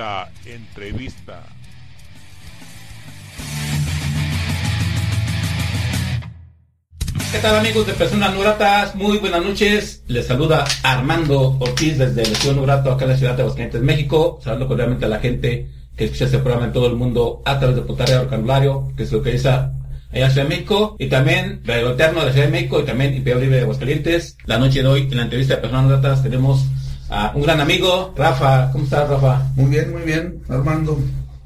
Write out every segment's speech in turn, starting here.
La entrevista. ¿Qué tal amigos de Personas Nuratas? Muy buenas noches. Les saluda Armando Ortiz desde el Estudio Nurato acá en la ciudad de Aguascalientes, México. Saludo cordialmente a la gente que escucha este programa en todo el mundo a través de Potaria Vocabulario, que es lo que dice allá en Ciudad de México, y también Radio Eterno de Ciudad de México, y también Imperio Libre de Aguascalientes. La noche de hoy, en la entrevista de Personas Nuratas, tenemos a un gran amigo, Rafa. ¿Cómo estás, Rafa? Muy bien, muy bien, Armando.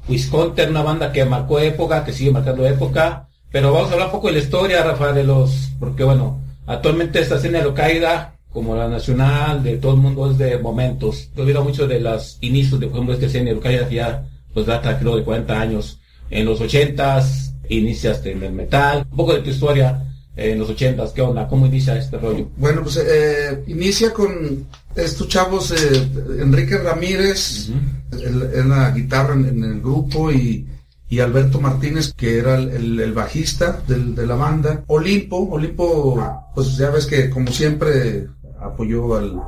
Wisconsin, una banda que marcó época, que sigue marcando época. Pero vamos a hablar un poco de la historia, Rafa, de los... Porque bueno, actualmente esta escena de caída, como la nacional, de todo el mundo, es de momentos. Yo olvido mucho de los inicios de, por ejemplo, esta escena de que ya pues data creo de 40 años. En los 80s iniciaste en el metal. Un poco de tu historia eh, en los 80s, ¿qué onda? ¿Cómo inicia este rollo? Bueno, pues eh, inicia con estos chavos, eh, Enrique Ramírez, en, en la guitarra en, en el grupo y, y Alberto Martínez, que era el, el- el bajista del- de la banda. Olimpo, Olimpo, pues ya ves que como siempre apoyó al,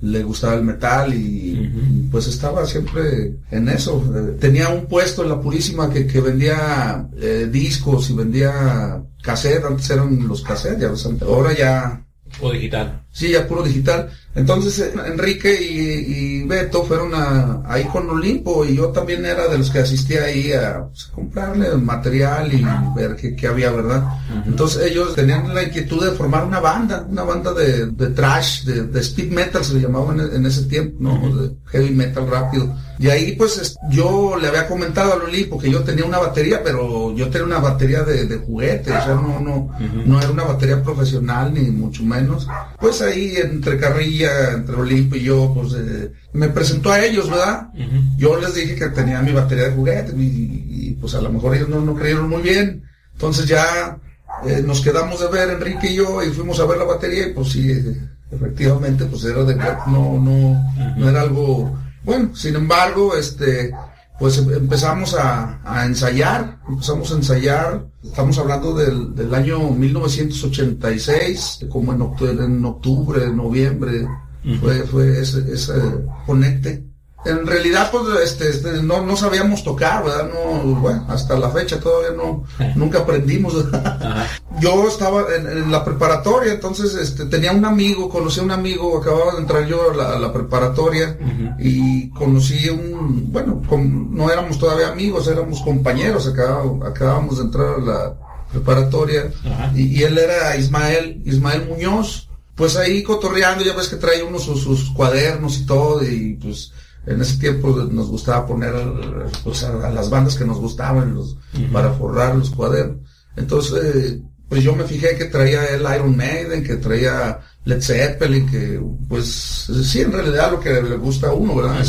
le gustaba el metal y, pues estaba siempre en eso. Eh, Tenía un puesto en la Purísima que, que vendía eh, discos y vendía cassette, antes eran los cassettes, ya ahora ya O digital. Sí, ya puro digital. Entonces eh, Enrique y, y Beto fueron a, ahí con Olimpo y yo también era de los que asistía ahí a, pues, a comprarle material y ver qué, qué había, ¿verdad? Entonces ellos tenían la inquietud de formar una banda, una banda de, de trash, de, de speed metal se le llamaba en, en ese tiempo, ¿no? De heavy metal rápido. Y ahí pues es- yo le había comentado a Olimpo que yo tenía una batería, pero yo tenía una batería de, de juguete, o sea, no, no, no era una batería profesional ni mucho menos. Pues ahí entre carrilla, entre Olimpo y yo, pues eh, me presentó a ellos, ¿verdad? Yo les dije que tenía mi batería de juguete y, y, pues a lo mejor ellos no, no creyeron muy bien. Entonces ya eh, nos quedamos de ver Enrique y yo y fuimos a ver la batería y pues sí, efectivamente pues era de no, no, no era algo bueno. Sin embargo, este pues em- empezamos a, a ensayar, empezamos a ensayar, estamos hablando del, del año 1986, como en octubre, en octubre noviembre, fue, fue ese, ese conecte. En realidad, pues, este, este, no, no sabíamos tocar, ¿verdad? No, bueno, hasta la fecha todavía no, nunca aprendimos. Yo estaba en, en la preparatoria, entonces, este, tenía un amigo, conocí a un amigo, acababa de entrar yo a la, a la preparatoria y conocí un, bueno, no éramos todavía amigos, éramos compañeros, acabábamos, acabábamos de entrar a la preparatoria y, y él era Ismael, Ismael Muñoz, pues ahí cotorreando, ya ves que trae uno sus, sus cuadernos y todo, y pues en ese tiempo nos gustaba poner pues, a, a las bandas que nos gustaban los, para forrar los cuadernos. Entonces, eh, pues yo me fijé que traía el Iron Maiden, que traía Led Zeppelin, que pues sí, en realidad lo que le gusta a uno, ¿verdad?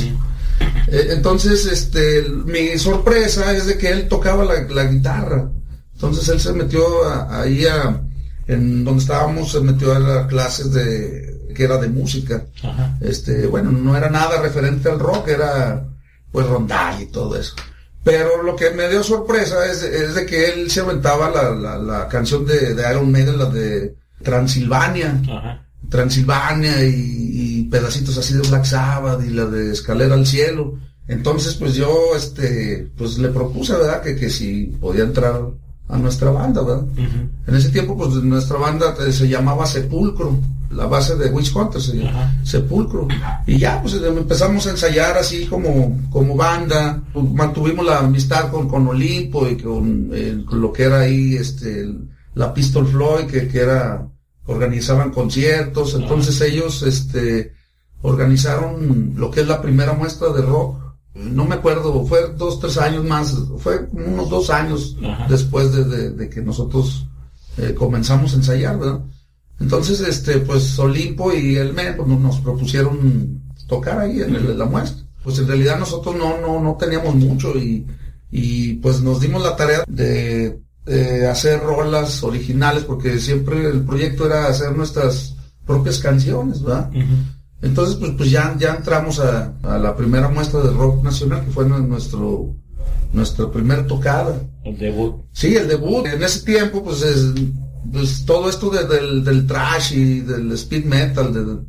Eh, entonces, este, mi sorpresa es de que él tocaba la, la guitarra. Entonces él se metió a- ahí a, en donde estábamos, se metió a las clases de, que era de música. Ajá. Este, bueno, no era nada referente al rock, era pues rondal y todo eso. Pero lo que me dio sorpresa es, es de que él se aventaba la, la, la canción de, de Iron Maiden, la de Transilvania. Ajá. Transilvania y, y pedacitos así de Black Sabbath y la de Escalera al Cielo. Entonces, pues yo, este, pues le propuse, ¿verdad? Que, que si podía entrar a nuestra banda, ¿verdad? En ese tiempo, pues nuestra banda eh, se llamaba Sepulcro, la base de Witch Hunter se llama Ajá. Sepulcro. Y ya, pues eh, empezamos a ensayar así como, como banda, Pues, mantuvimos la amistad con, con Olimpo y con, eh, con lo que era ahí, este, la Pistol Floyd, que, que era, organizaban conciertos, entonces ellos, este, organizaron lo que es la primera muestra de rock. No me acuerdo, fue dos, tres años más, fue unos dos años Ajá. después de, de- de que nosotros eh, comenzamos a ensayar, ¿verdad? Entonces, este, pues Olimpo y el MEN pues, nos propusieron tocar ahí en, el, la muestra. Pues en realidad nosotros no, no, no teníamos mucho y, y pues nos dimos la tarea de, hacer rolas originales porque siempre el proyecto era hacer nuestras propias canciones, ¿verdad? Entonces, pues, pues ya, ya entramos a, a, la primera muestra de rock nacional, que fue nuestro, nuestra primera tocada. El debut. Sí, el debut. En ese tiempo, pues, es, pues todo esto del, del trash y del speed metal, del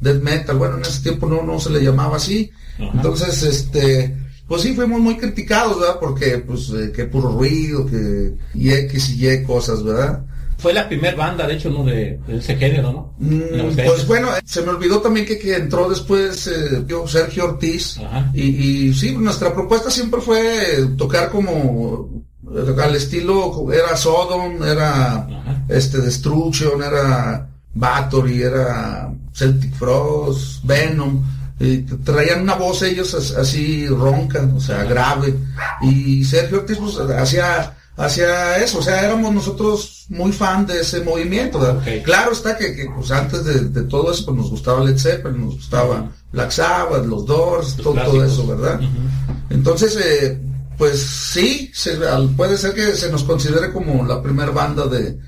death metal, bueno, en ese tiempo no, no se le llamaba así. Entonces, este, pues sí, fuimos muy criticados, ¿verdad? Porque, pues, eh, que puro ruido, que y X y Y cosas, ¿verdad? Fue la primera banda, de hecho, ¿no? De, ese género, ¿no? Mm, pues bueno, se me olvidó también que, que entró después eh, Sergio Ortiz. Y, y, sí, nuestra propuesta siempre fue tocar como al estilo, era Sodom, era este Destruction, era Bathory, era Celtic Frost, Venom. Y traían una voz ellos así ronca, o sea, grave. Y Sergio Ortiz pues, hacía hacia eso, o sea, éramos nosotros muy fan de ese movimiento. Claro está que, pues antes de, todo eso pues nos gustaba Led Zeppelin, nos gustaba Black Sabbath, los Doors, todo, eso, ¿verdad? Entonces, eh, pues sí, puede ser que se nos considere como la primera banda de,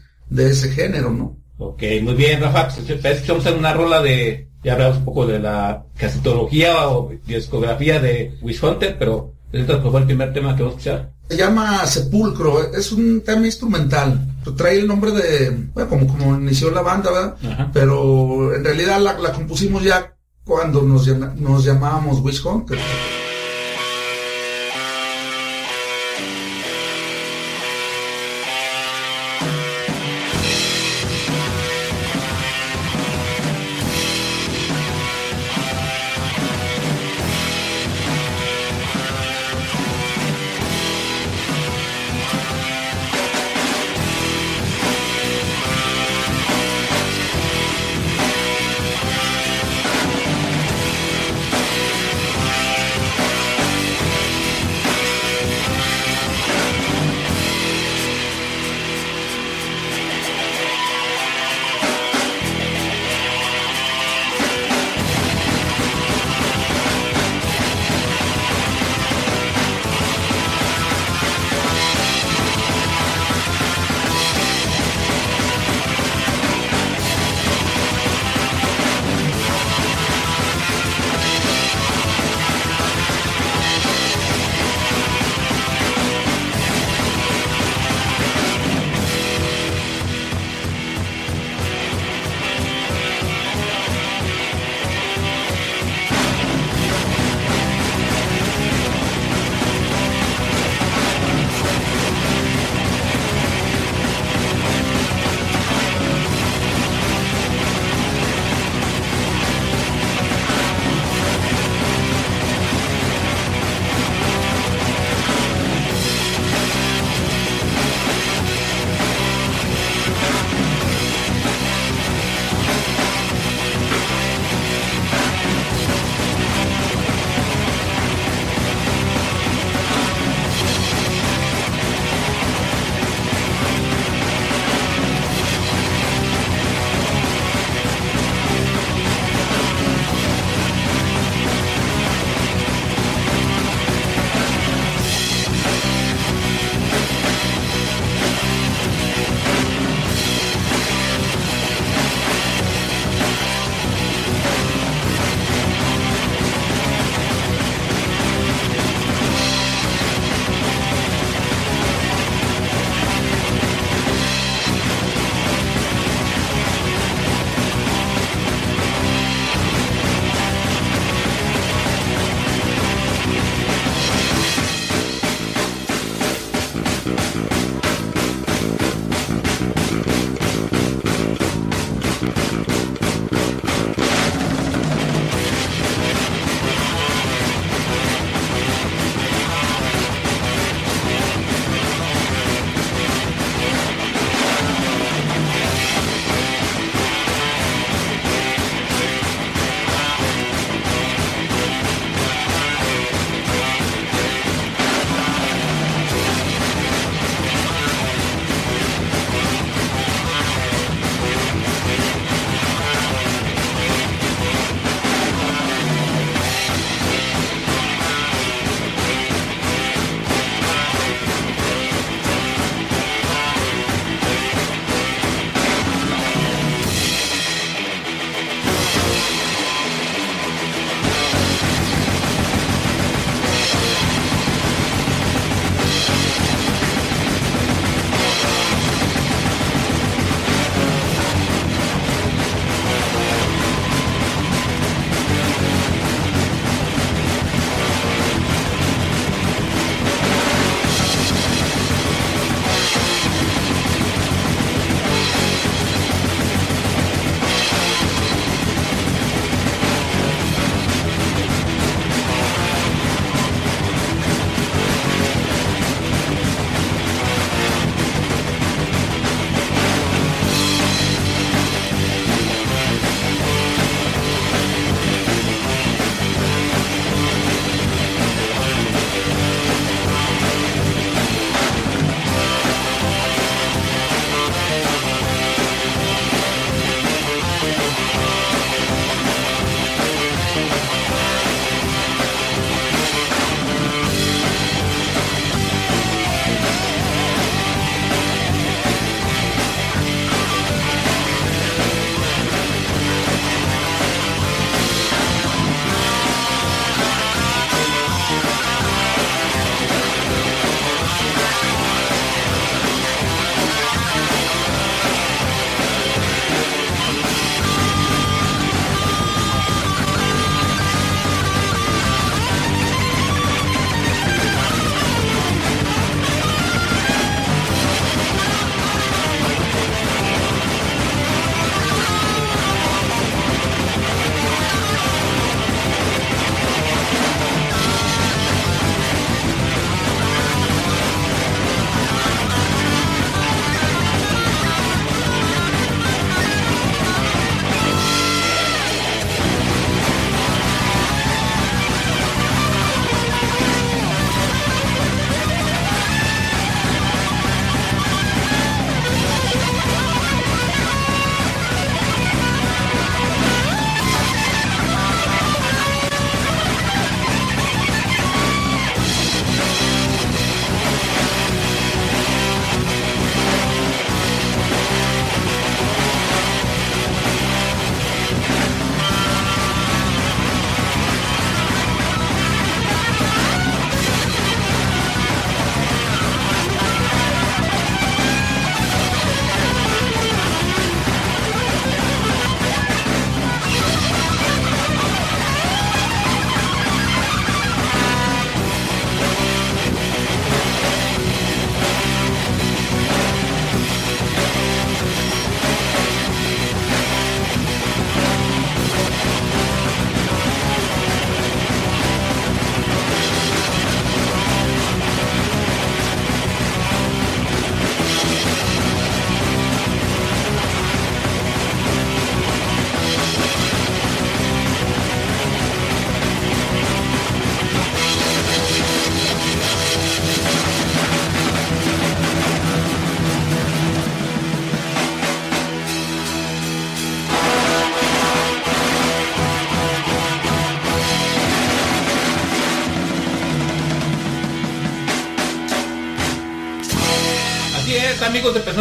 ese género, ¿no? Ok, muy bien, Rafa, pues vamos a una rola de, ya hablamos un poco de la casitología o discografía de Wish Hunter, pero este fue el primer tema que vamos a escuchar. Se llama Sepulcro, es un tema instrumental. Trae el nombre de, bueno, como, como inició la banda, ¿verdad? Pero en realidad la, compusimos ya cuando nos, nos llamábamos Wish Hunter.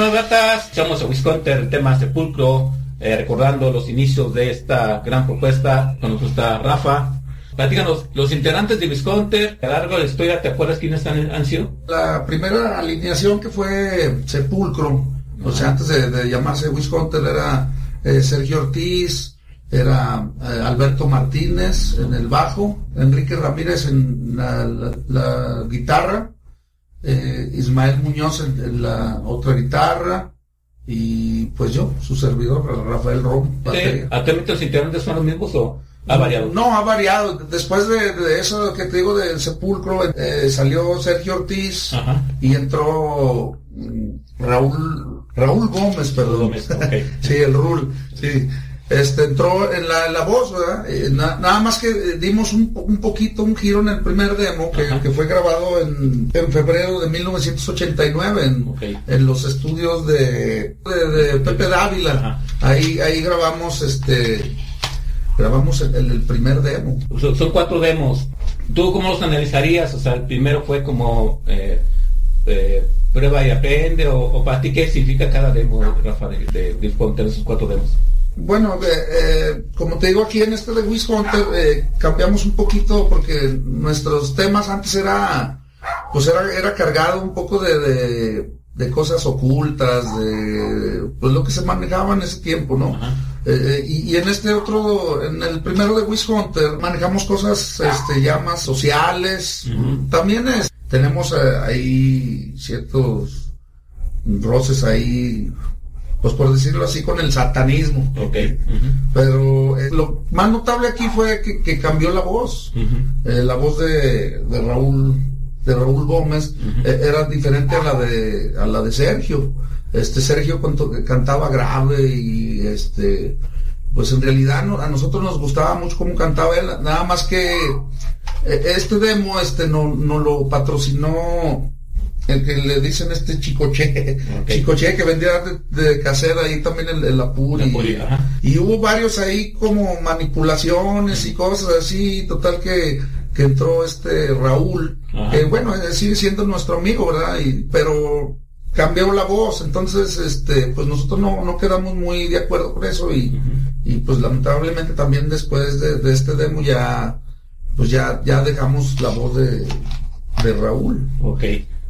Gratas, echamos a Wisconsin el tema Sepulcro, eh, recordando los inicios de esta gran propuesta. Con nosotros está Rafa. Platícanos, los integrantes de Visconti, a lo largo de la historia, ¿te acuerdas quiénes han, han sido? La primera alineación que fue Sepulcro, o sea, antes de, de llamarse Visconti era eh, Sergio Ortiz, era eh, Alberto Martínez en el bajo, Enrique Ramírez en la, la- la guitarra, eh, Ismael Muñoz en, en la otra guitarra y pues yo, su servidor, Rafael Rom, batería. ¿Actualmente los integrantes son los mismos o ha variado? No, ha variado. Después de, de eso que te digo del sepulcro, eh, salió Sergio Ortiz Ajá. y entró mm, Raúl Raúl Gómez, perdón. Gómez, sí, el Rul. Sí. Este entró en la, la voz, ¿verdad? Eh, na- nada más que eh, dimos un, po- un poquito un giro en el primer demo que, fue grabado en, en febrero de 1989 en, Ok. en los estudios de, de, de Pepe Dávila. Ajá. Ahí ahí grabamos este grabamos el, el primer demo. Son, son cuatro demos. ¿Tú cómo los analizarías? O sea, el primero fue como eh, eh, prueba y aprende, o, o para ti, ¿qué significa cada demo, Rafa, de, de, de Visconti, esos cuatro demos? Bueno, eh, eh, como te digo aquí en este de Wiz Hunter, eh, cambiamos un poquito porque nuestros temas antes era, pues era, era cargado un poco de, de, de cosas ocultas, de pues lo que se manejaba en ese tiempo, ¿no? Eh, y, y en este otro, en el primero de Wiz Hunter, manejamos cosas este, ya más sociales. También es, tenemos ahí ciertos roces ahí, pues por decirlo así, con el satanismo. Pero eh, lo más notable aquí fue que, que cambió la voz. Eh, la voz de, de Raúl de Raúl Gómez eh, era diferente a la de a la de Sergio. Este Sergio cantaba grave y este pues en realidad no- a nosotros nos gustaba mucho cómo cantaba él, nada más que este demo este no, no lo patrocinó el que le dicen este Chicoche, Ok. Chicoche que vendía de, de casera ahí también el, el Apuri. El Apuri, ajá. Y hubo varios ahí como manipulaciones y cosas así, total que, que entró este Raúl, Ajá. que bueno, eh, sigue siendo nuestro amigo, ¿verdad? Y, pero cambió la voz, entonces este, pues nosotros no, no quedamos muy de acuerdo con eso y, y pues lamentablemente también después de, de este demo ya, pues ya, ya dejamos la voz de, de Raúl. Ok.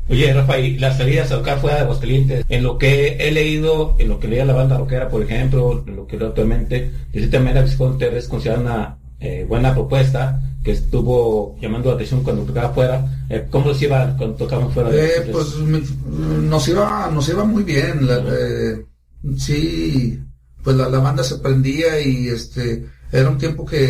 Oye, Rafa, y las salidas acá fuera de Aguascalientes, en lo que he leído, en lo que leía la banda rockera, por ejemplo, en lo que leo actualmente, ciertamente Visconti es considerada una eh, buena propuesta que estuvo llamando la atención cuando tocaba fuera. Eh, ¿Cómo los iba cuando tocaban fuera de Eh, pues me- nos iba nos iba muy bien la- eh, sí pues la, la banda se prendía y este era un tiempo que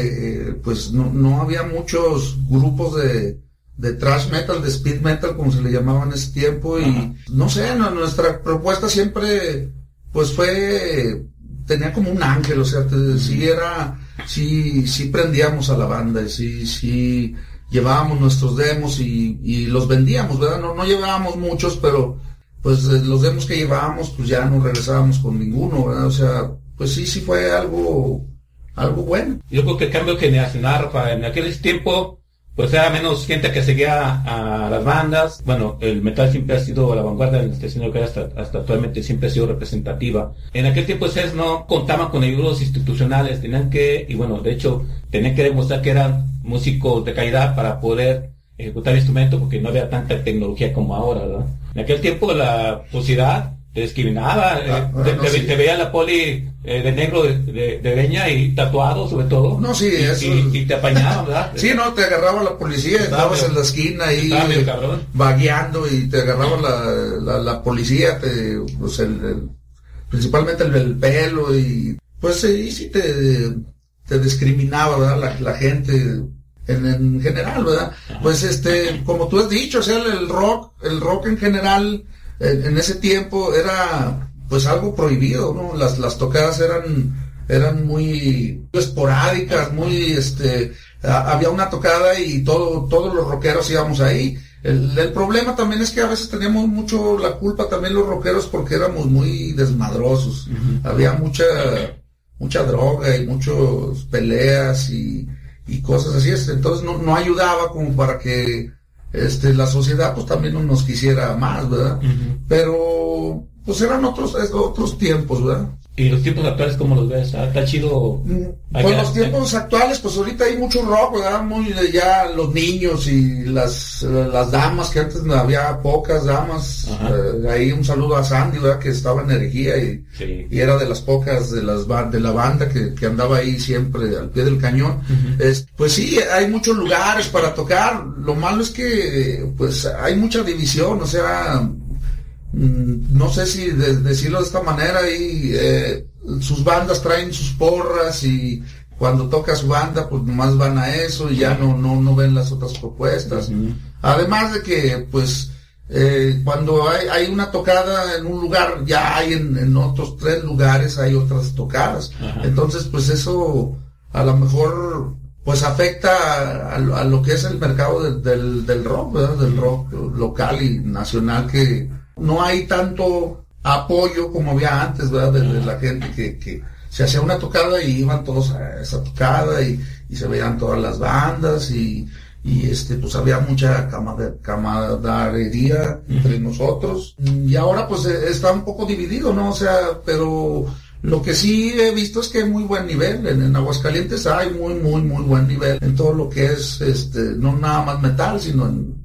eh, pues no, no había muchos grupos de de thrash metal de speed metal como se le llamaba en ese tiempo y Ajá. no sé no- nuestra propuesta siempre pues fue tenía como un ángel o sea te- sí era sí sí prendíamos a la banda y sí sí llevábamos nuestros demos y, y los vendíamos, ¿verdad? No, no llevábamos muchos, pero pues eh, los demos que llevábamos, pues ya no regresábamos con ninguno, ¿verdad? O sea, pues sí, sí fue algo, algo bueno. Yo creo que el cambio generacional, Rafa, en aquel tiempo, pues era menos gente que seguía a las bandas. Bueno, el metal siempre ha sido la vanguardia en la estación que hasta, hasta actualmente siempre ha sido representativa. En aquel tiempo ustedes no contaban con ayudos institucionales, tenían que, y bueno, de hecho, tenían que demostrar que eran músicos de calidad para poder ejecutar el instrumento porque no había tanta tecnología como ahora, ¿verdad? En aquel tiempo la sociedad discriminaba, eh, Ah, te, no, te- sí. te veía la poli eh, de negro de, de, de greña y tatuado sobre todo. No, sí, y, eso- y- y te apañaban, ¿verdad? Sí, no, te agarraba la policía, Estaba estabas en la esquina ahí vagueando y te agarraba la, la, la policía, te, pues el, el- principalmente el, el pelo y pues sí, sí te, te discriminaba, ¿verdad? La, la gente en, en general, ¿verdad? Pues este, como tú has dicho, o sea, el, el rock, el rock en general, en, en ese tiempo era pues algo prohibido, ¿no? Las, las tocadas eran, eran muy esporádicas, muy, este, a- había una tocada y todo, todos los rockeros íbamos ahí. El, el problema también es que a veces teníamos mucho la culpa también los rockeros porque éramos muy desmadrosos. Había mucha, mucha droga y muchas peleas y, y cosas así. Entonces no, no ayudaba como para que este, la sociedad pues también no nos quisiera más, ¿verdad? Pero pues eran otros, otros tiempos, ¿verdad? ¿Y los tiempos actuales cómo los ves? ¿Está, está chido? Pues los tiempos actuales, pues ahorita hay mucho rock, ¿verdad? Muy de ya los niños y las, las damas, que antes había pocas damas. Eh, ahí un saludo a Sandy, ¿verdad? Que estaba en energía y, Sí. y era de las pocas de las de la banda que, que andaba ahí siempre al pie del cañón. Es- pues sí, hay muchos lugares para tocar. Lo malo es que, pues hay mucha división, o sea, Mm, no sé si de- decirlo de esta manera y eh, sus bandas traen sus porras y cuando toca su banda pues nomás van a eso y ya no no no ven las otras propuestas. Además de que pues eh, cuando hay, hay una tocada en un lugar ya hay en, en otros tres lugares hay otras tocadas. Entonces pues eso a lo mejor pues afecta a, a lo- a lo que es el mercado de- del, del rock, ¿verdad? Del rock local y nacional que no hay tanto apoyo como había antes, ¿verdad? De, de la gente que, que se hacía una tocada y iban todos a esa tocada y, y se veían todas las bandas y, y este pues había mucha camaradería entre nosotros y ahora pues eh, está un poco dividido, ¿no? O sea, pero lo que sí he visto es que hay muy buen nivel. En, en Aguascalientes hay muy, muy, muy buen nivel en todo lo que es, este, no nada más metal, sino en,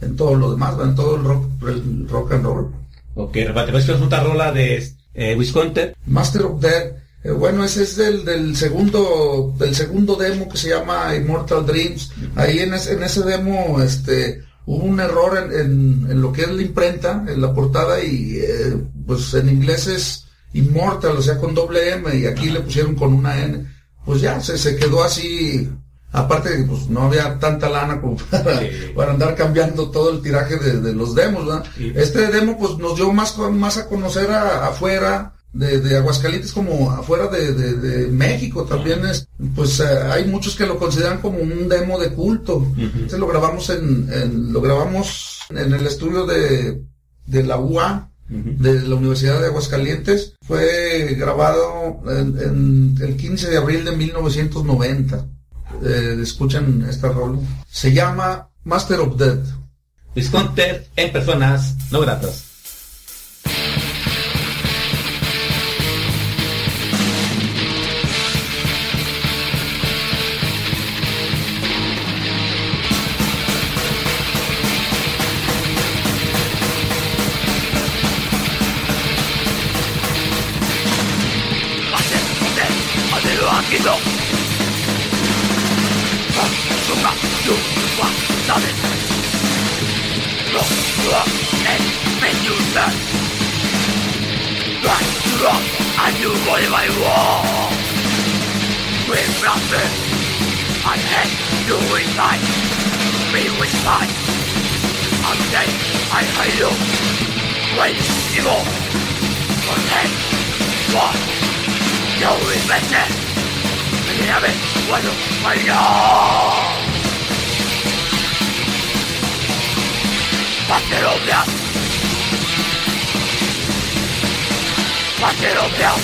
en todo lo demás, en todo el rock, el rock and roll. Ok, Rafa, te a otra rola de eh, Wisconsin. Master of Death, eh, bueno, ese es del, del segundo, del segundo demo que se llama Immortal Dreams. Ahí en ese, en ese demo, este, hubo un error en, en, en lo que es la imprenta, en la portada, y eh, pues en inglés es Immortal, o sea, con doble M, y aquí le pusieron con una N. Pues ya, se, se quedó así. Aparte, que, pues no había tanta lana como para, Sí. para andar cambiando todo el tiraje de, de los demos, ¿verdad? Sí. Este demo, pues nos dio más, más a conocer a- afuera de, de Aguascalientes como afuera de, de- de México también es, pues eh, hay muchos que lo consideran como un demo de culto. Este lo grabamos en, en- lo grabamos en el estudio de, de la UA, de la Universidad de Aguascalientes. Fue grabado en, en el 15 de abril de 1990. Eh, escuchan esta rol. Se llama Master of Death. Wisconsin en personas no gratas. I'm dead. I hear you. Great evil. Protect. What? You invested. We have it. What do I know? Pater obraz. Pater obraz.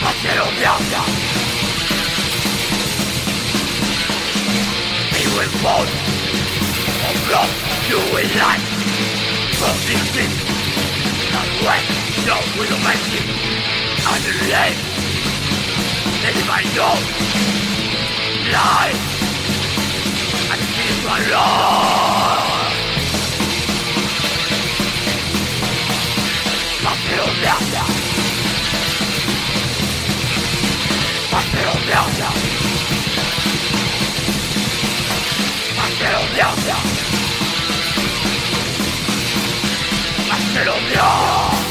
Pater obraz. will fall Of love, you will lie From this deep Not wet, you will make it And live Let it by you Lie And keep my love My pillow down, down My pillow down, down Astronomia! Astronomia!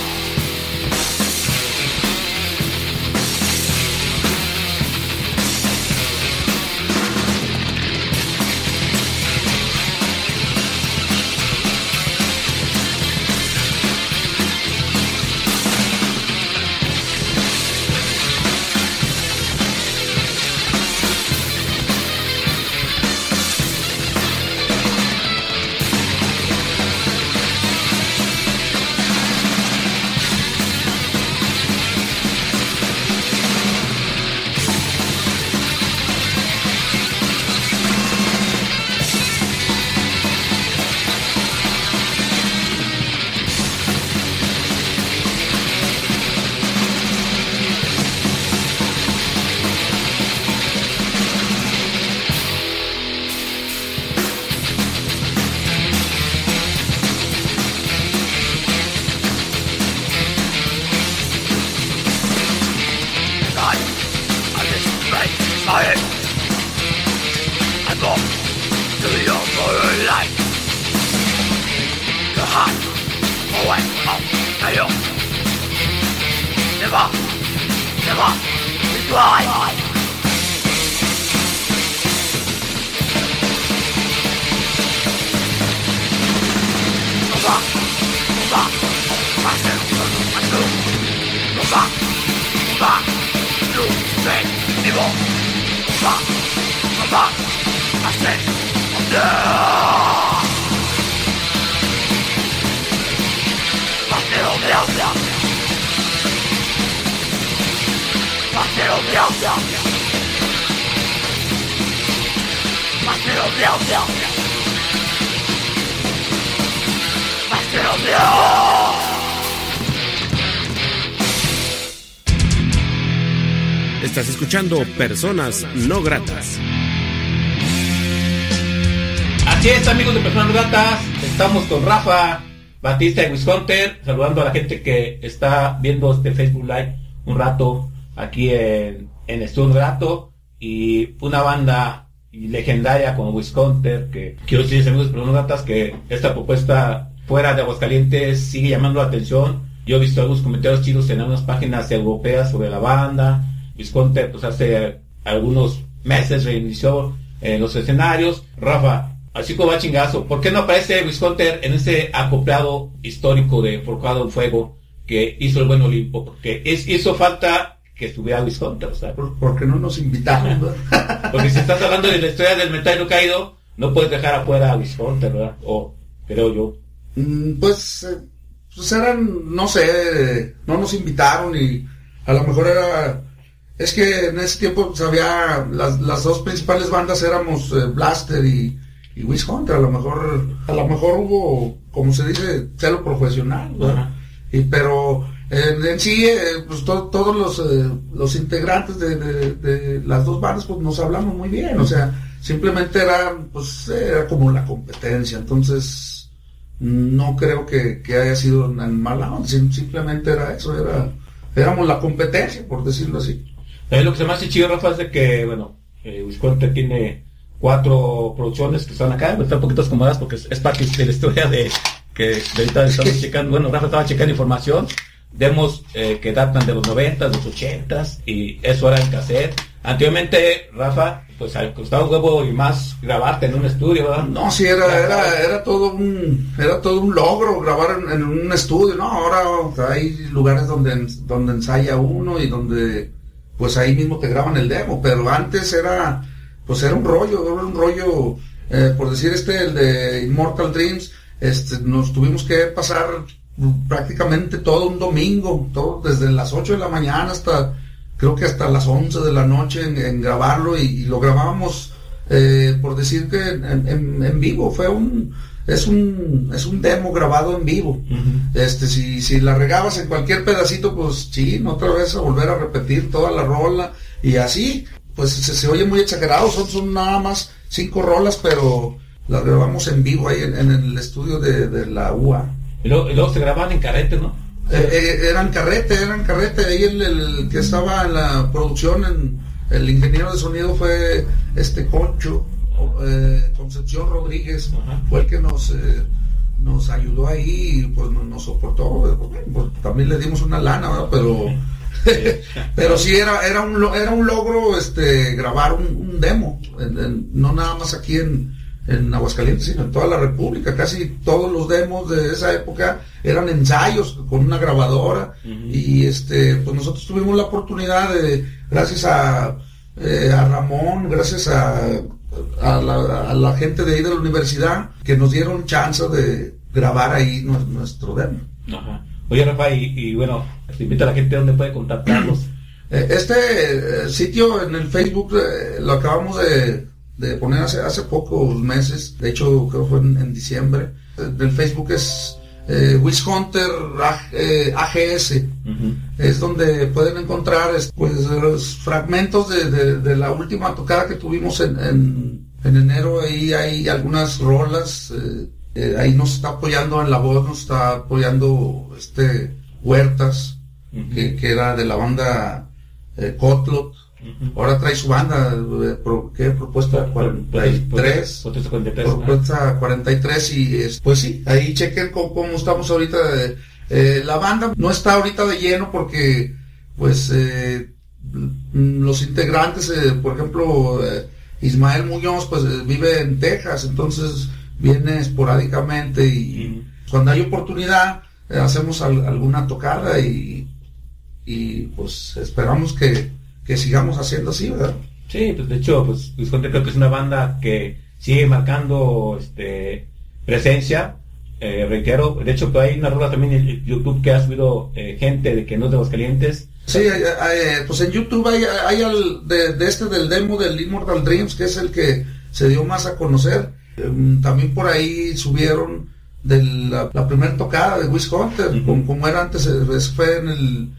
Personas No Gratas. Así es, amigos de Personas No Gratas. Estamos con Rafa Batista de Wisconter, saludando a la gente que está viendo este Facebook Live un rato aquí en, en Estudio Rato y una banda legendaria como Wisconter, que quiero decirles amigos de Personas No Gratas que esta propuesta fuera de Aguascalientes sigue llamando la atención. Yo he visto algunos comentarios chidos en algunas páginas europeas sobre la banda. Visconte, pues hace algunos meses reinició en los escenarios. Rafa, así como va chingazo, ¿por qué no aparece Visconte en ese acoplado histórico de Forjado en Fuego que hizo el buen Olimpo? Porque es, hizo falta que estuviera Visconte, o sea. Porque no nos invitaron, ¿verdad? Porque si estás hablando de la historia del metal caído, no puedes dejar afuera a Visconte, ¿verdad? O, creo yo. Mm, Pues, eh, pues eran, no sé, no nos invitaron y a lo mejor era, es que en ese tiempo pues, había, las, las dos principales bandas éramos eh, Blaster y, y Hunter, a lo mejor, a lo mejor hubo, como se dice, celo profesional, ¿verdad? Y, pero en, en sí, eh, pues to- todos los, eh, los integrantes de, de- de las dos bandas, pues nos hablamos muy bien, o sea, simplemente era, pues, era como la competencia, entonces no creo que, que haya sido en mala onda, sim- simplemente era eso, era, éramos la competencia, por decirlo así. También lo que se me hace chido, Rafa, es de que, bueno, eh, Wisconsin tiene cuatro producciones que están acá, están un poquito acomodadas porque es, es parte de la historia de que de ahorita estamos checando, bueno, Rafa estaba checando información, demos eh, que datan de los 90, de los 80 y eso era en cassette. Anteriormente, Rafa, pues al- costaba un huevo y más grabarte en un estudio, ¿verdad? No, sí, era, era, era todo un, era todo un logro grabar en, en un estudio, ¿no? Ahora o sea, hay lugares donde, donde ensaya uno y donde, pues ahí mismo te graban el demo, pero antes era, pues era un rollo, era un rollo, eh, por decir este, el de Immortal Dreams, este, nos tuvimos que pasar prácticamente todo un domingo, todo desde las 8 de la mañana hasta, creo que hasta las 11 de la noche en, en grabarlo y, lo grabábamos eh, por decir que en vivo. Fue un es un es un demo grabado en vivo. Este si, si la regabas en cualquier pedacito pues sí no otra vez a volver a repetir toda la rola. Y así pues se, se oye muy exagerado. Son, son nada más cinco rolas pero las grabamos en vivo ahí en, en el estudio de, de la UA Y luego, y luego se grababan en carrete, ¿no? eh, eh, eran carrete, eran carrete. Ahí el, el que estaba en la producción, en- el ingeniero de sonido fue este Concho, eh, Concepción Rodríguez, Ajá. fue el que nos, eh, nos ayudó ahí y pues nos, nos soportó. eh, pues, pues, también le dimos una lana, ¿verdad? pero pero sí era era un era un logro este grabar un, un demo, en- en- no nada más aquí en en Aguascalientes, sino en toda la República. Casi todos los demos de esa época eran ensayos con una grabadora. Y este, pues nosotros tuvimos la oportunidad de, gracias a, eh, a Ramón, gracias a, a, la, a la gente de ahí de la universidad, que nos dieron chance de grabar ahí nue- nuestro demo. Ajá. Oye, Rafa, y, y bueno, te invita a la gente donde puede contactarlos. Eh, Este eh, sitio en el Facebook eh, lo acabamos de, de poner hace, hace pocos meses, de hecho creo que fue en, en diciembre. El Facebook es eh, Wishhunter A- eh, AGS, Ujú. es donde pueden encontrar es, pues, los fragmentos de, de- de la última tocada que tuvimos en, en, en enero. Ahí hay algunas rolas, eh, eh, ahí nos está apoyando en la voz, nos está apoyando este Huertas que, que era de la banda eh, Cotlot. Ahora trae su banda, eh, ¿qué? Propuesta 43. Propuesta 43. ajá. Propuesta 43 y es- pues sí, ahí chequen cómo, cómo estamos ahorita. eh, eh, la banda no está ahorita de lleno porque pues eh, mm, los integrantes, eh, por ejemplo, Ismael Muñoz pues vive en Texas, entonces viene esporádicamente y cuando hay oportunidad hacemos al- alguna tocada y, y pues esperamos que, que sigamos haciendo así, ¿verdad? Sí, pues de hecho, pues Luis Conte creo que es una banda que sigue marcando este presencia. Eh, reitero, de hecho, pues hay una rola también en YouTube que ha subido eh, gente de que no es de Aguascalientes. Sí, hay- hay, eh, pues en YouTube hay, hay al- de, de este del demo del Immortal Dreams, que es el que se dio más a conocer. Em, también por ahí subieron de la, la primera tocada de Wiz Hunter, Ujú. como, como era antes, eh, fue en el,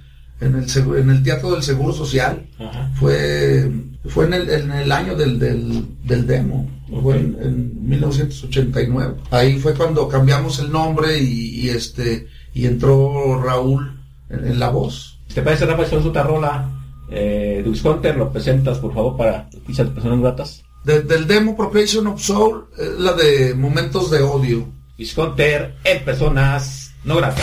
en el, segu- en el Teatro del Seguro Social. Ajá. Fue, fue en, el, en el año del, del, del demo, fue en, en 1989. Ahí fue cuando cambiamos el nombre y, y este y entró Raúl en, en la voz. ¿Te parece, Rafa, si otra rola eh, Hunter? ¿Lo presentas, por favor, para de personas gratas? De- del demo Procreation of Soul, eh, la de Momentos de Odio. Hunter en personas no gratas.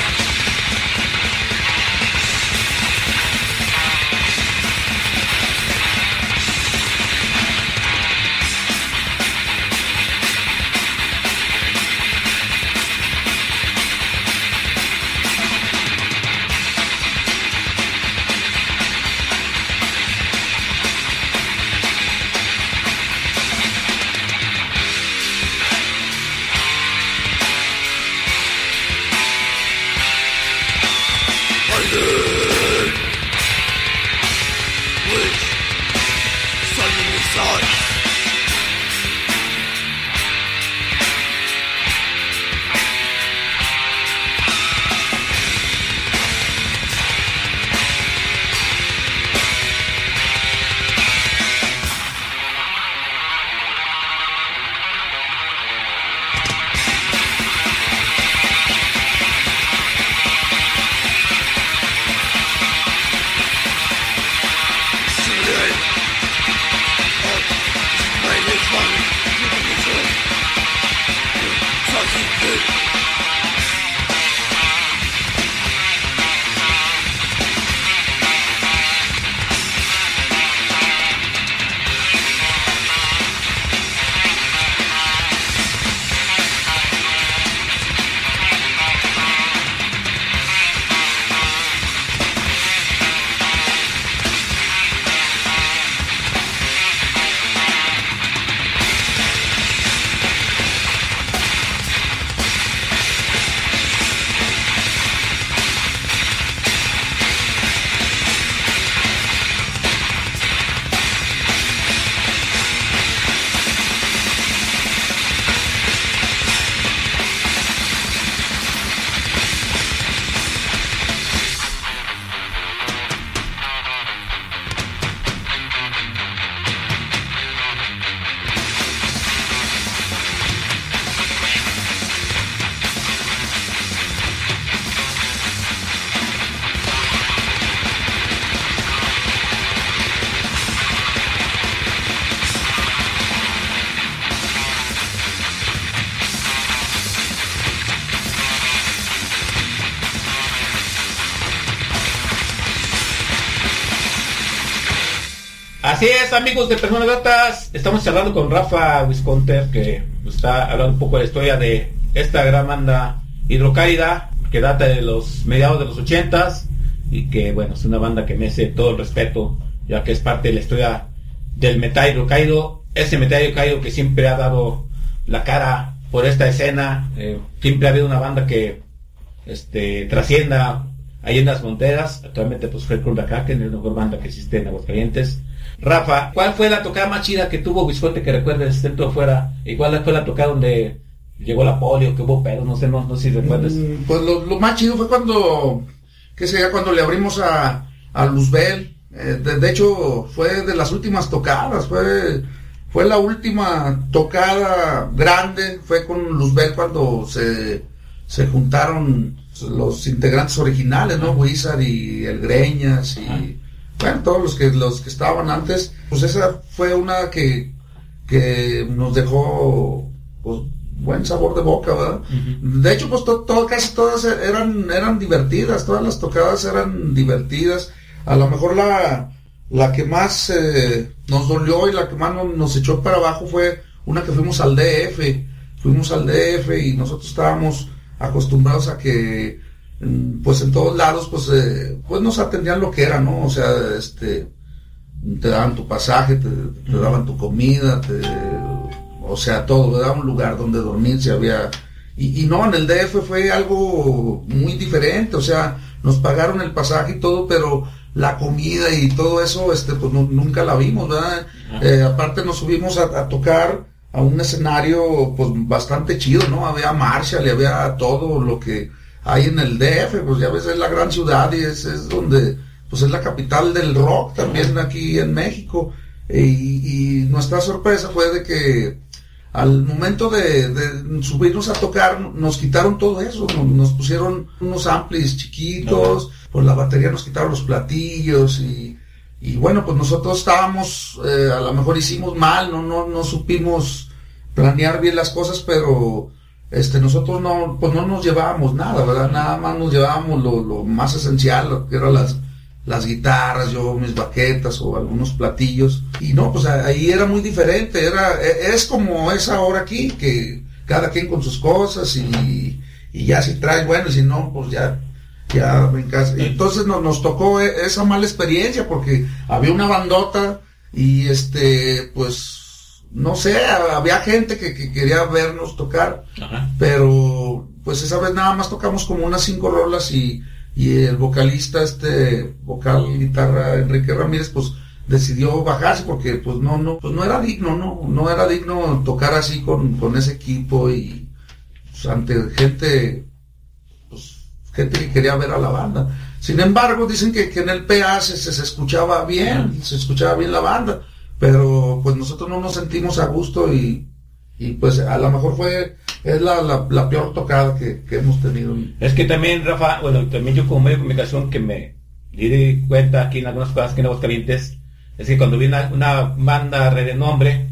Así es, amigos de Personas Gratas. Estamos charlando con Rafa Wisconter, que está hablando un poco de la historia de esta gran banda hidrocálida, que data de los mediados de los ochentas, y que, bueno, es una banda que merece todo el respeto, ya que es parte de la historia del metal hidrocálido. Ese metal hidrocálido que siempre ha dado la cara por esta escena. eh, siempre ha habido una banda que este, trascienda ahí en las fronteras. Actualmente, pues fue Cruz Kraken, es la mejor banda que existe en Aguascalientes. Rafa, ¿cuál fue la tocada más chida que tuvo Visconte que recuerdes dentro o fuera? ¿Y cuál fue la tocada donde llegó la polio, que hubo pedos? No sé, no, no sé si recuerdas. Mm, Pues lo, lo más chido fue cuando, que sería cuando le abrimos a, a Luzbel. Eh, de, de hecho, fue de las últimas tocadas, fue, fue la última tocada grande, fue con Luzbel cuando se, se juntaron los integrantes originales, ¿no? Wizard y El Greñas y, bueno, todos los que, los que estaban antes. Pues esa fue una que, que nos dejó, pues, buen sabor de boca, ¿verdad? De hecho, pues to- to- casi todas eran, eran divertidas, todas las tocadas eran divertidas. A lo mejor la, la que más eh, nos dolió y la que más no- nos echó para abajo fue una que fuimos al DF. Fuimos al DF y nosotros estábamos acostumbrados a que, pues en todos lados, pues, eh, pues nos atendían lo que era, ¿no? O sea, este, te daban tu pasaje, te, te daban tu comida, te, o sea, todo, te daban un lugar donde dormir, si había... Y, y no, en el DF fue algo muy diferente, o sea, nos pagaron el pasaje y todo, pero la comida y todo eso, este, pues nu- nunca la vimos, ¿verdad? Eh, aparte nos subimos a, a tocar a un escenario, pues bastante chido, ¿no? Había Marshall y había todo lo que hay en el DF, pues ya ves, es la gran ciudad y es, es donde, pues es la capital del rock también aquí en México. Y, y nuestra sorpresa fue de que al momento de, de subirnos a tocar nos quitaron todo eso, nos, nos pusieron unos amplis chiquitos, por la batería nos quitaron los platillos y, y bueno, pues nosotros estábamos, eh, a lo mejor hicimos mal, no, no, no supimos planear bien las cosas, pero este nosotros no, pues no nos llevábamos nada, ¿verdad? Nada más nos llevábamos lo, lo más esencial, lo que eran las, las guitarras, yo mis baquetas o algunos platillos. Y no, pues ahí era muy diferente, era, e- es como es ahora aquí, que cada quien con sus cosas y, y ya si traes, bueno, y si no, pues ya, ya en casa. Entonces nos, nos tocó e- esa mala experiencia porque había una bandota y este, pues, no sé, había gente que, que quería vernos tocar Ajá. pero pues esa vez nada más tocamos como unas cinco rolas y, y el vocalista, este vocal guitarra Enrique Ramírez, pues decidió bajarse porque pues no, no, pues no era digno, no, no era digno tocar así con, con ese equipo y pues, ante gente, pues gente que quería ver a la banda. Sin embargo, dicen que, que en el PA se, se, se escuchaba bien, se escuchaba bien la banda, pero pues nosotros no nos sentimos a gusto y, y pues a lo mejor fue, es la, la, la peor tocada que, que hemos tenido. Es que también, Rafa, bueno, también yo como medio de comunicación que me di cuenta aquí en algunas cosas que en Aguascalientes, es que cuando viene una, una banda de nombre,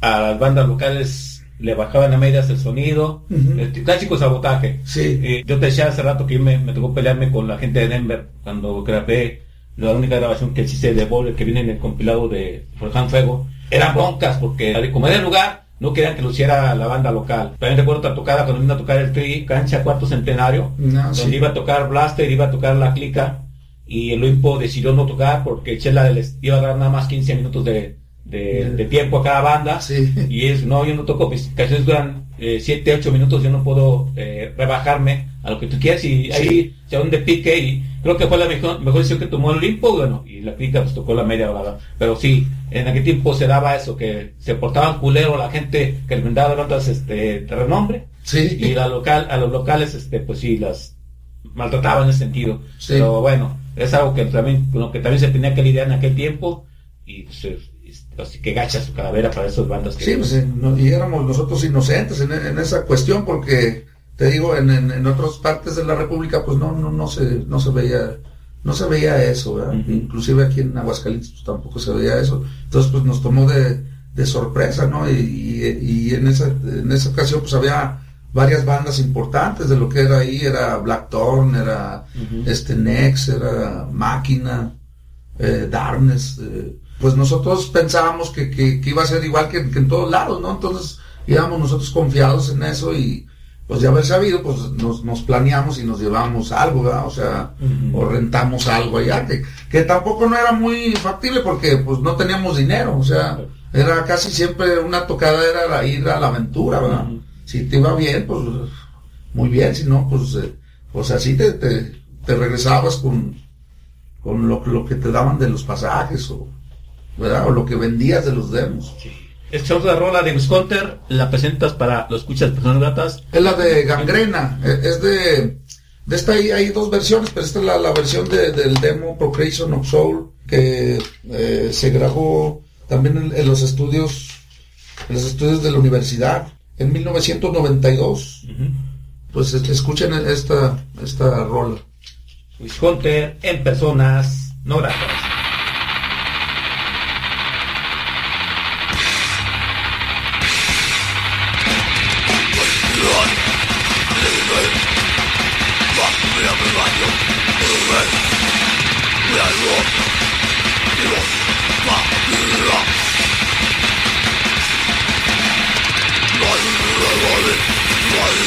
a las bandas locales le bajaban a medias el sonido, Ujú. el clásico sabotaje. Sí. Eh, yo te decía hace rato que yo me, me tocó pelearme con la gente de Denver cuando grabé la única grabación que existe de Boulder que viene en el compilado de Forjan Fuego. Eran broncas porque como era el lugar, no querían que lo hiciera la banda local. También recuerdo otra tocada cuando vino a tocar el Tri, cancha cuarto centenario, No, donde sí. iba a tocar Blaster, iba a tocar la clica y el Olimpo decidió no tocar porque Chela les iba a dar nada más 15 minutos de, de, de tiempo a cada banda. Sí. Y es, no, yo no toco, mis canciones duran 7, 8 minutos, yo no puedo eh, rebajarme a lo que tú quieras y ahí se donde pique y creo que fue la mejor, mejor decisión que tomó el Olimpo, bueno, y la clica pues tocó la media hora, pero sí, en aquel tiempo se daba eso, que se portaban culero la gente que les vendaba bandas este, de renombre Sí. y la local, a los locales este pues sí las maltrataban en ese sentido Sí. pero bueno es algo que también con lo que también se tenía que lidiar en aquel tiempo y pues es- es- así que gacha su calavera para esas bandas que Sí, pues, eh, y éramos nosotros inocentes en, en esa cuestión porque te digo en, en, en otras partes de la república pues no no no se no se veía no se veía eso inclusive aquí en Aguascalientes pues, tampoco se veía eso. Entonces pues nos tomó de, de sorpresa no y, y, y en esa en esa ocasión pues había varias bandas importantes de lo que era ahí era Blackthorn era este Nex era Máquina eh, Darkness, eh, pues nosotros pensábamos que, que, que iba a ser igual que, que en todos lados, ¿no? Entonces íbamos nosotros confiados en eso y pues de haber sabido, pues nos, nos planeamos y nos llevamos algo, ¿verdad? O sea, o rentamos algo allá, que, que tampoco no era muy factible porque pues no teníamos dinero, o sea, era casi siempre una tocada, era la- ir a la aventura, ¿verdad? Si te iba bien, pues muy bien, si no, pues, eh, pues así te, te, te regresabas con, con lo, lo que te daban de los pasajes o, ¿verdad? O lo que vendías de los demos. Escuchamos la rola de Wisconter, la presentas para los escuchas personas gratas. Es la de Gangrena, eh, es de, de esta hay, hay dos versiones, pero esta es la, la versión de- del demo Procreation of Soul que eh, se grabó también en, en los estudios, en los estudios de la universidad en 1992. Pues es- escuchen esta, esta rola. Wisconter en personas no gratas.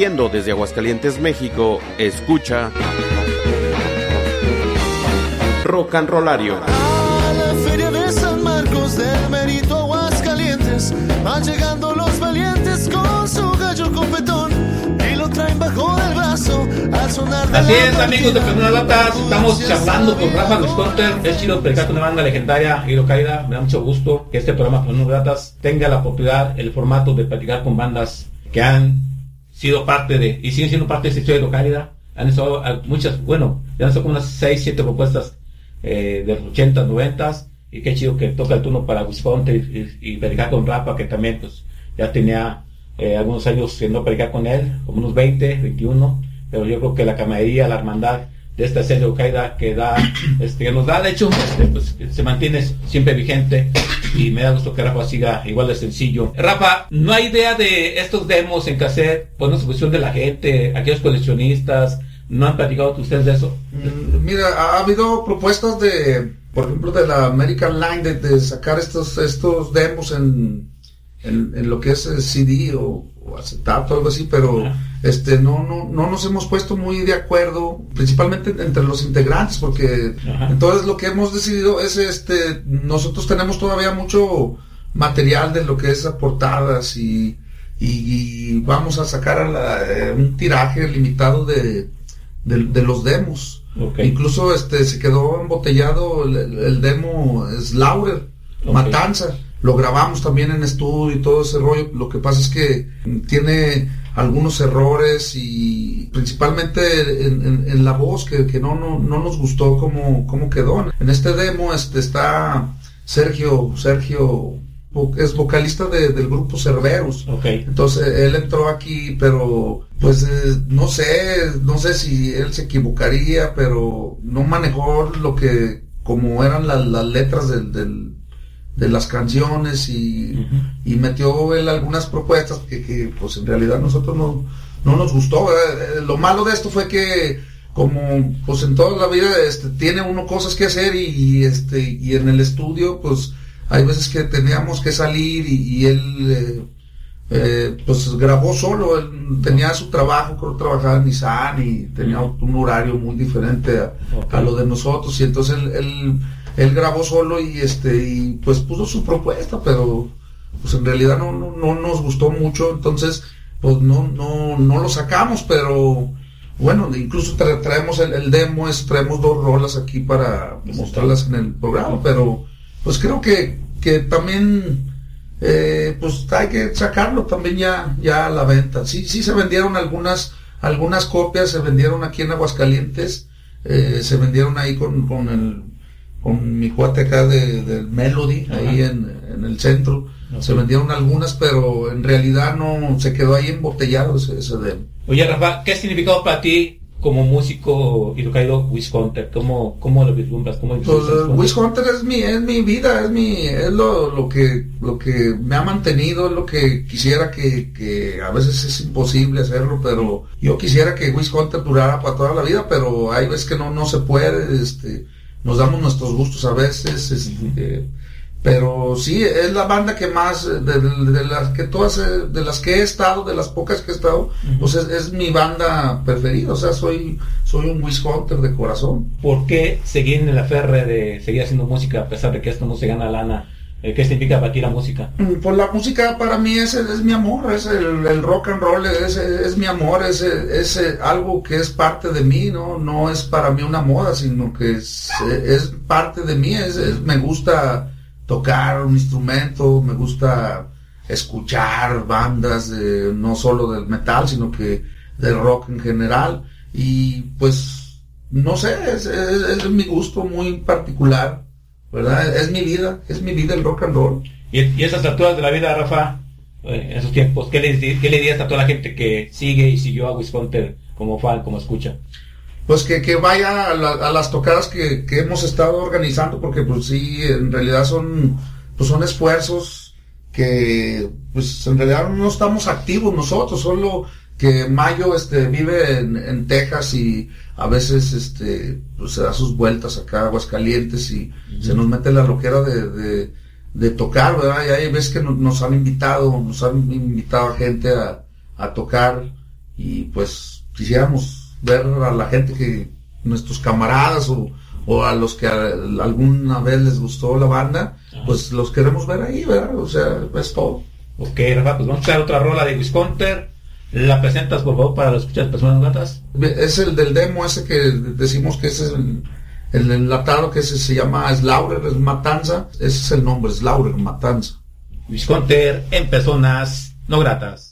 Transmitiendo desde Aguascalientes, México, escucha Rock and Rollario. A la feria de San Marcos del Merito Aguascalientes van llegando los valientes con su gallo competón y lo traen bajo del brazo al sonar de Así la es, amigos de. Personas Latas, estamos Se charlando con Rafa bien. Wisconter. Es chido predicar con una banda legendaria, Hiro Caída. Me da mucho gusto que este programa Personas Latas tenga la oportunidad, el formato de platicar con bandas que han sido parte de, y siguen siendo parte de esta historia de Hiro Caída. Han estado a- muchas, bueno, ya han estado como unas 6, 7 propuestas eh, de los 80, 90 y qué chido que toca el turno para Wisconsin y, y, predicar con Rafa que también pues ya tenía eh, algunos años siendo predicar con él, como unos 20, 21, pero yo creo que la camaradería, la hermandad de esta serie Qaeda que da, este, que nos da, de hecho, este, pues, que se mantiene siempre vigente y me da gusto que Rafa siga igual de sencillo. Rafa, no hay idea de estos demos en cassette, poner su cuestión de la gente, aquellos coleccionistas, ¿no han platicado ustedes de eso? Mm, Mira, ha, ha habido propuestas de, por ejemplo, de la American Line de, de sacar estos estos demos en, en, en lo que es el CD o, o acetato, algo así, pero. Este no, no, no nos hemos puesto muy de acuerdo, principalmente entre los integrantes, porque Ajá. entonces lo que hemos decidido es este, nosotros tenemos todavía mucho material de lo que es a portadas y, y, y vamos a sacar a la- eh, un tiraje limitado de, de, de los demos. Incluso este se quedó embotellado el, demo Slaughter. Matanza. Lo grabamos también en estudio y todo ese rollo. Lo que pasa es que tiene algunos errores y principalmente en, en- en la voz que, que no, no, no nos gustó cómo, cómo quedó. En este demo este está Sergio, Sergio es vocalista de- del grupo Cerberus. Ok. Entonces él entró aquí, pero pues eh, no sé, no sé si él se equivocaría, pero no manejó lo que como eran la- las letras del, del- de las canciones y, y metió él algunas propuestas que, que, pues en realidad nosotros no, no nos gustó. ¿verdad? Eh, Lo malo de esto fue que como pues en toda la vida este, tiene uno cosas que hacer y, y, este y en el estudio pues hay veces que teníamos que salir y, y él eh, eh, pues grabó solo, él tenía su trabajo, creo que trabajaba en Nissan y tenía un horario muy diferente a, lo de nosotros y entonces él, él, él grabó solo y este y pues puso su propuesta, pero pues en realidad no, no, no nos gustó mucho, entonces pues no, no, no lo sacamos, pero bueno, incluso tra- traemos el, el demo, es, traemos dos rolas aquí para mostrarlas en el programa, pero pues creo que, que también eh, pues hay que sacarlo también ya, ya a la venta. Sí, sí se vendieron algunas, algunas copias, se vendieron aquí en Aguascalientes, eh, se vendieron ahí con, con el, con mi cuate acá de, del Melody, ahí en, en el centro. Se vendieron algunas, pero en realidad no, se quedó ahí embotellado ese, ese demo. Oye, Rafa, ¿qué ha significado para ti como músico y caído Wisconsin? ¿Cómo, ¿Cómo lo vislumbras? ¿Cómo Pues visualizas eh, Wish Hunter es mi, es mi vida, es mi, es lo, lo que, lo que me ha mantenido, es lo que quisiera que, que a veces es imposible hacerlo, pero yo quisiera que Wish Hunter durara para toda la vida, pero hay veces que no, no se puede, este, nos damos nuestros gustos a veces, este, pero sí, es la banda que más, eh, de, de- de las que todas, eh, de las que he estado, de las pocas que he estado, pues es, es mi banda preferida, o sea, soy, soy un Wish Hunter de corazón. ¿Por qué seguir en la ferre de seguir haciendo música a pesar de que esto no se gana lana? Eh, ¿Qué significa para ti la música? Mm, Pues la música para mí es, es mi amor, es el, el rock and roll, es, es mi amor, es, es algo que es parte de mí, ¿no? No es para mí una moda, sino que es, es parte de mí, es, me gusta tocar un instrumento, me gusta escuchar bandas, de- no solo del metal, sino que del rock en general. Y pues, no sé, es mi gusto muy particular, ¿verdad? Es mi vida, es mi vida el rock and roll. Y, y esas alturas de la vida, Rafa, en esos tiempos, ¿qué le, qué le dirías a toda la gente que sigue y siguió a Wisconsin como fan, como escucha? pues que, que vaya a, la- a las tocadas que, que hemos estado organizando porque pues sí en realidad son pues son esfuerzos que pues en realidad no estamos activos nosotros solo que Mayo este vive en, en Texas y a veces este pues se da sus vueltas acá a Aguascalientes y se nos mete la loquera de, de, de tocar verdad y hay veces que nos, nos han invitado nos han invitado a gente a, a tocar y pues quisiéramos ver a la gente que nuestros camaradas o, o a los que alguna vez les gustó la banda, pues los queremos ver ahí, ¿verdad? O sea, es todo. Ok, Rafa, pues vamos a escuchar otra rola de Wisconter. ¿La presentas, por favor, para los escuchas personas gratas? Es el del demo ese que decimos que ese es el, el enlatado que ese se llama Slaughter, es Matanza. Ese es el nombre, Slaughter, Matanza. Wisconter en personas no gratas.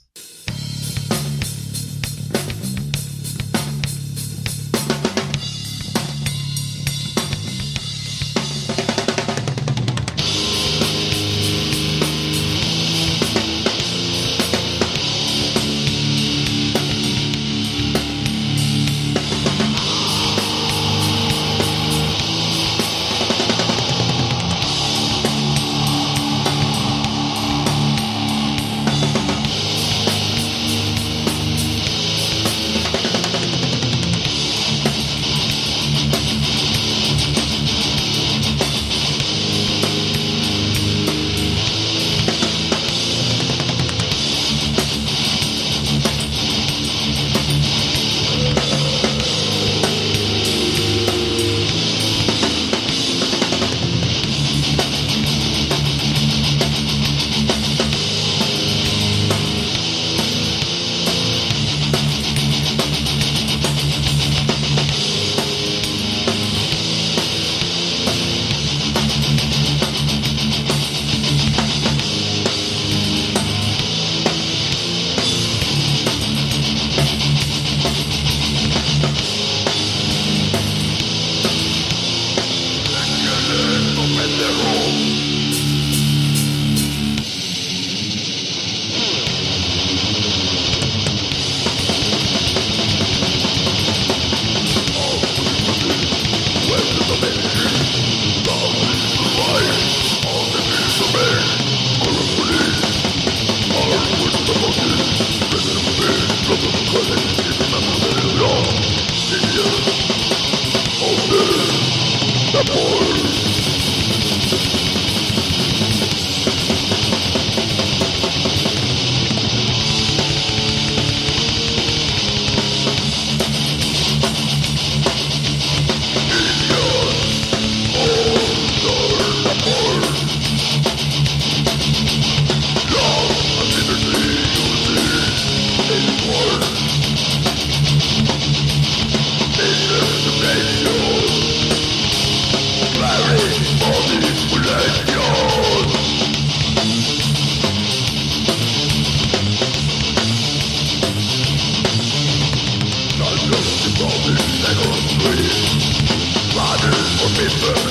It's the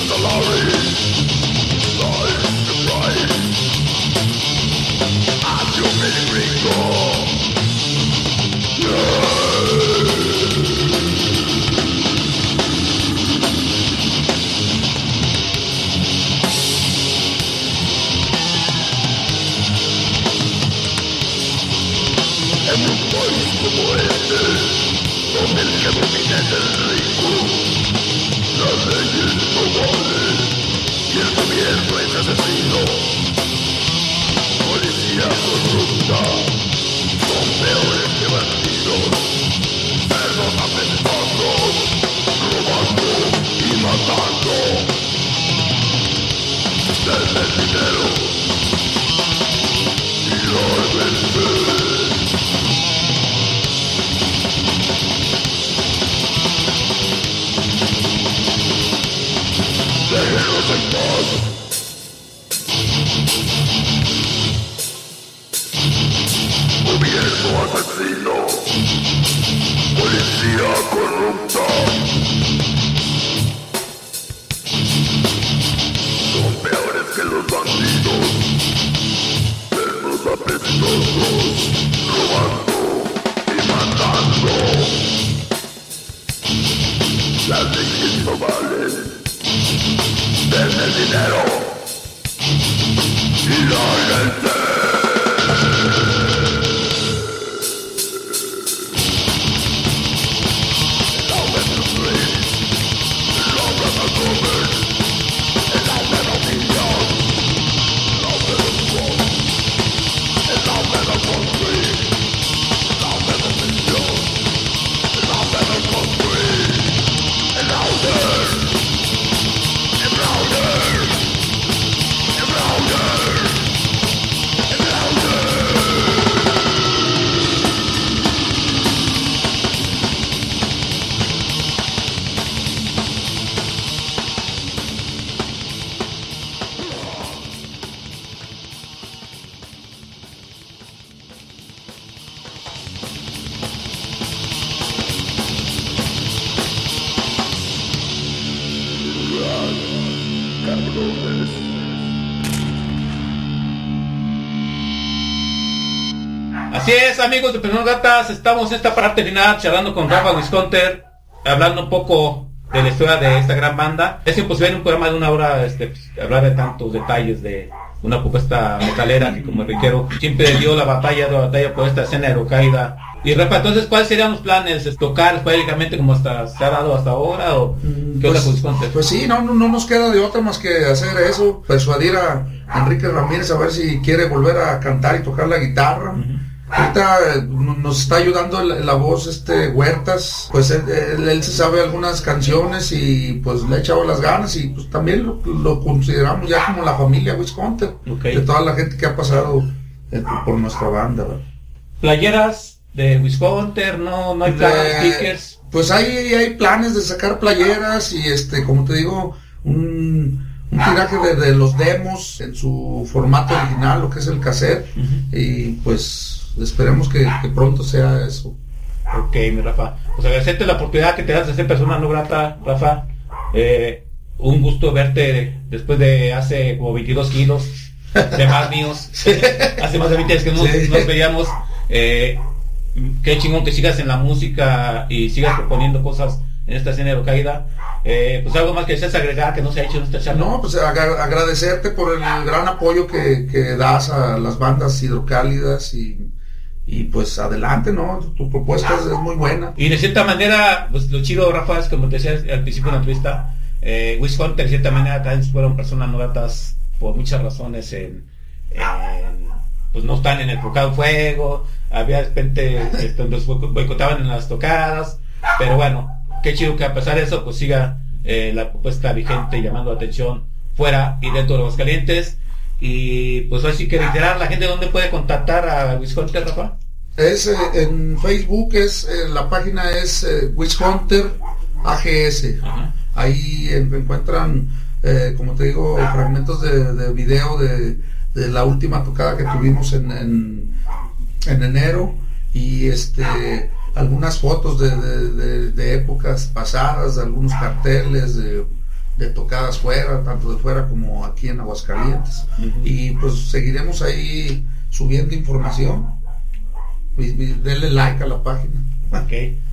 es, amigos de Penón Gatas, estamos esta para terminar charlando con Rafa Wisconter, hablando un poco de la historia de esta gran banda. Es imposible en un programa de una hora este, pues, hablar de tantos detalles de una propuesta metalera que como requiero siempre dio la batalla, la batalla por esta escena aerocaída. Y Rafa, entonces, ¿cuáles serían los planes? ¿Es ¿Tocar esporádicamente como hasta, se ha dado hasta ahora? ¿O qué onda con Wisconter? Pues sí, no, no, no nos queda de otra más que hacer eso, persuadir a Enrique Ramírez a ver si quiere volver a cantar y tocar la guitarra. Ahorita eh, nos está ayudando la, la voz este Huertas, pues él, él- él se sabe algunas canciones y pues le ha echado las ganas y pues también lo, lo consideramos ya como la familia Wisconsin, Ok. de toda la gente que ha pasado eh, por nuestra banda. ¿verdad? Playeras de Wisconter, no, no hay planes, Eh, stickers. Pues hay, hay planes de sacar playeras y este, como te digo, un, un tiraje de, de los demos en su formato original, lo que es el cassette, y pues esperemos que, que pronto sea eso. Ok, mi Rafa. Pues agradecerte la oportunidad que te das de ser persona no grata, Rafa. Eh, un gusto verte después de hace como 22 kilos de más míos. hace más de 20 años que no Sí. nos veíamos. Eh, qué chingón que sigas en la música y sigas proponiendo cosas en esta escena de. Eh, pues algo más que deseas agregar que no se ha hecho en esta charla. No, pues agra- agradecerte por el gran apoyo que, que das a las bandas hidrocálidas y, y pues adelante, ¿no? Tu propuesta es, muy buena. Y de cierta manera, pues lo chido, Rafa, es como te decía al principio de la entrevista, eh, Wisconsin de cierta manera también fueron personas novatas por muchas razones en, pues no están en el Procado Fuego, había de repente este, los boico- boicotaban en las tocadas, pero bueno, qué chido que a pesar de eso pues siga eh, la propuesta vigente llamando la atención fuera y dentro de los calientes y pues así que reiterar la gente dónde puede contactar a Wisconsin, Rafa. Es eh, en Facebook es eh, la página es eh, Witch Hunter AGS. Ajá. Ahí en- encuentran, eh, como te digo, fragmentos de, de video de, de la última tocada que tuvimos en, en, en enero y este algunas fotos de, de- épocas pasadas, algunos carteles de, de tocadas fuera, tanto de fuera como aquí en Aguascalientes. Y pues seguiremos ahí subiendo información. Denle like a la página. Ok,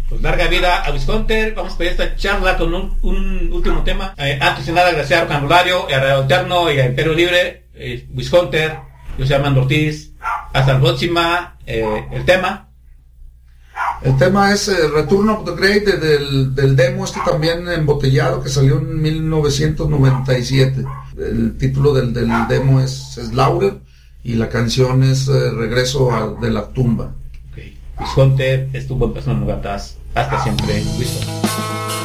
pues larga vida a Wisconsin. Vamos pedir esta charla con un, un último tema. Eh, antes de nada, agradecer a Vocabulario, y a Radio Alterno y a Imperio Libre, eh, Wisconsin. Yo soy Armando Ortiz. Hasta la próxima. Eh, el tema. El tema es eh, Return of the Great de- del, del demo este también embotellado que salió en 1997. El título del, del demo es Slaughter y la canción es eh, Regreso a- de la tumba. Ok, Wisconsin estuvo en Gratas. Hasta siempre. Wisconsin.